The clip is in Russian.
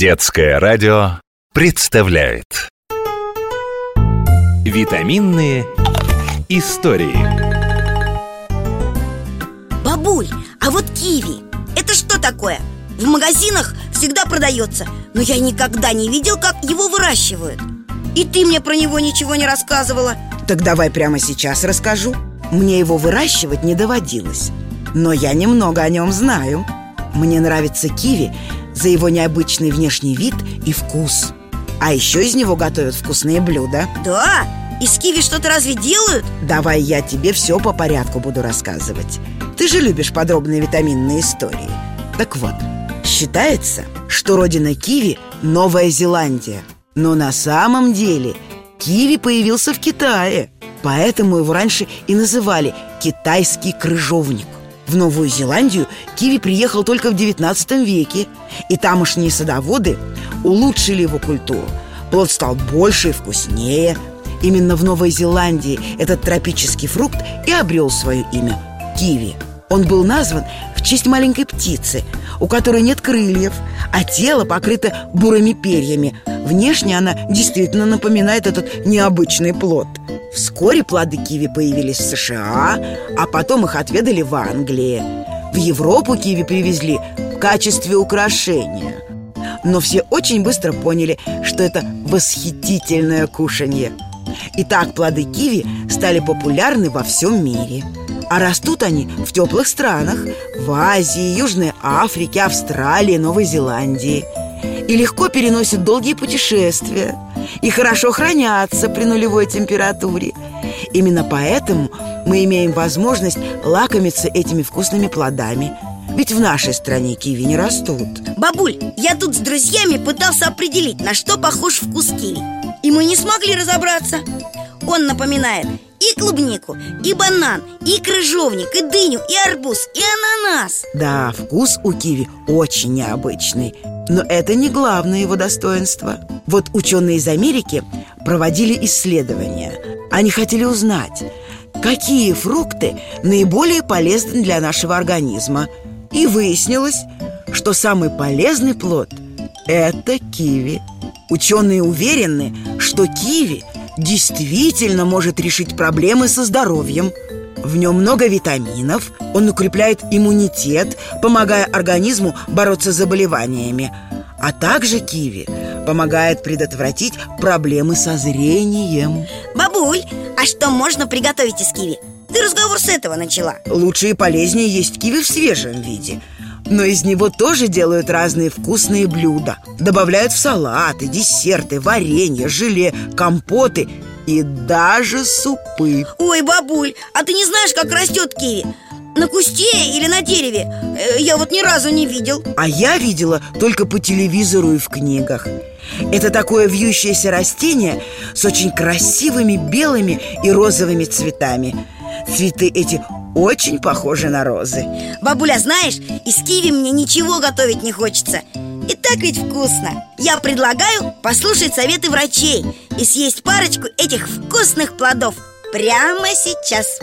Детское радио представляет. Витаминные истории. Бабуль, а вот киви Это что такое? В магазинах всегда продается Но я никогда не видел, как его выращивают. И ты мне про него ничего не рассказывала. Так давай прямо сейчас расскажу. Мне его выращивать не доводилось Но я немного о нем знаю Мне нравится киви за его необычный внешний вид и вкус. А еще из него готовят вкусные блюда Да? Из киви что-то разве делают? Давай я тебе все по порядку буду рассказывать. Ты же любишь подробные витаминные истории. Так вот, считается, что родина киви – Новая Зеландия. Но на самом деле киви появился в Китае. Поэтому его раньше и называли «китайский крыжовник» В Новую Зеландию киви приехал только в 19 веке И тамошние садоводы улучшили его культуру. Плод стал больше и вкуснее. Именно в Новой Зеландии этот тропический фрукт и обрел свое имя – киви. Он был назван в честь маленькой птицы, у которой нет крыльев, а тело покрыто бурыми перьями. Внешне она действительно напоминает этот необычный плод – Вскоре плоды киви появились в США, а потом их отведали в Англии. В Европу киви привезли в качестве украшения. Но все очень быстро поняли, что это восхитительное кушанье. И так плоды киви стали популярны во всем мире. А растут они в теплых странах В Азии, Южной Африке, Австралии, Новой Зеландии И легко переносят долгие путешествия – и хорошо хранятся при нулевой температуре. Именно поэтому мы имеем возможность лакомиться этими вкусными плодами. Ведь в нашей стране киви не растут. Бабуль, я тут с друзьями пытался определить, на что похож вкус киви. И мы не смогли разобраться. Он напоминает и клубнику, и банан, и крыжовник, и дыню, и арбуз, и ананас Да, вкус у киви очень необычный Но это не главное его достоинство. Вот ученые из Америки проводили исследования. Они хотели узнать, какие фрукты наиболее полезны для нашего организма. И выяснилось, что самый полезный плод – это киви. Ученые уверены, что киви – действительно может решить проблемы со здоровьем В нем много витаминов, он укрепляет иммунитет, помогая организму бороться с заболеваниями. А также киви помогает предотвратить проблемы со зрением. Бабуль, а что можно приготовить из киви? Ты разговор с этого начала. Лучше и полезнее есть киви в свежем виде. Но из него тоже делают разные вкусные блюда. Добавляют в салаты, десерты, варенье, желе, компоты и даже супы. Ой, бабуль, а ты не знаешь, как растет киви? На кусте или на дереве? Э, я вот ни разу не видел. А я видела только по телевизору и в книгах. Это такое вьющееся растение с очень красивыми белыми и розовыми цветами. Цветы эти очень похожи на розы. Бабуля, знаешь, из киви мне ничего готовить не хочется так ведь вкусно. Я предлагаю послушать советы врачей И съесть парочку этих вкусных плодов Прямо сейчас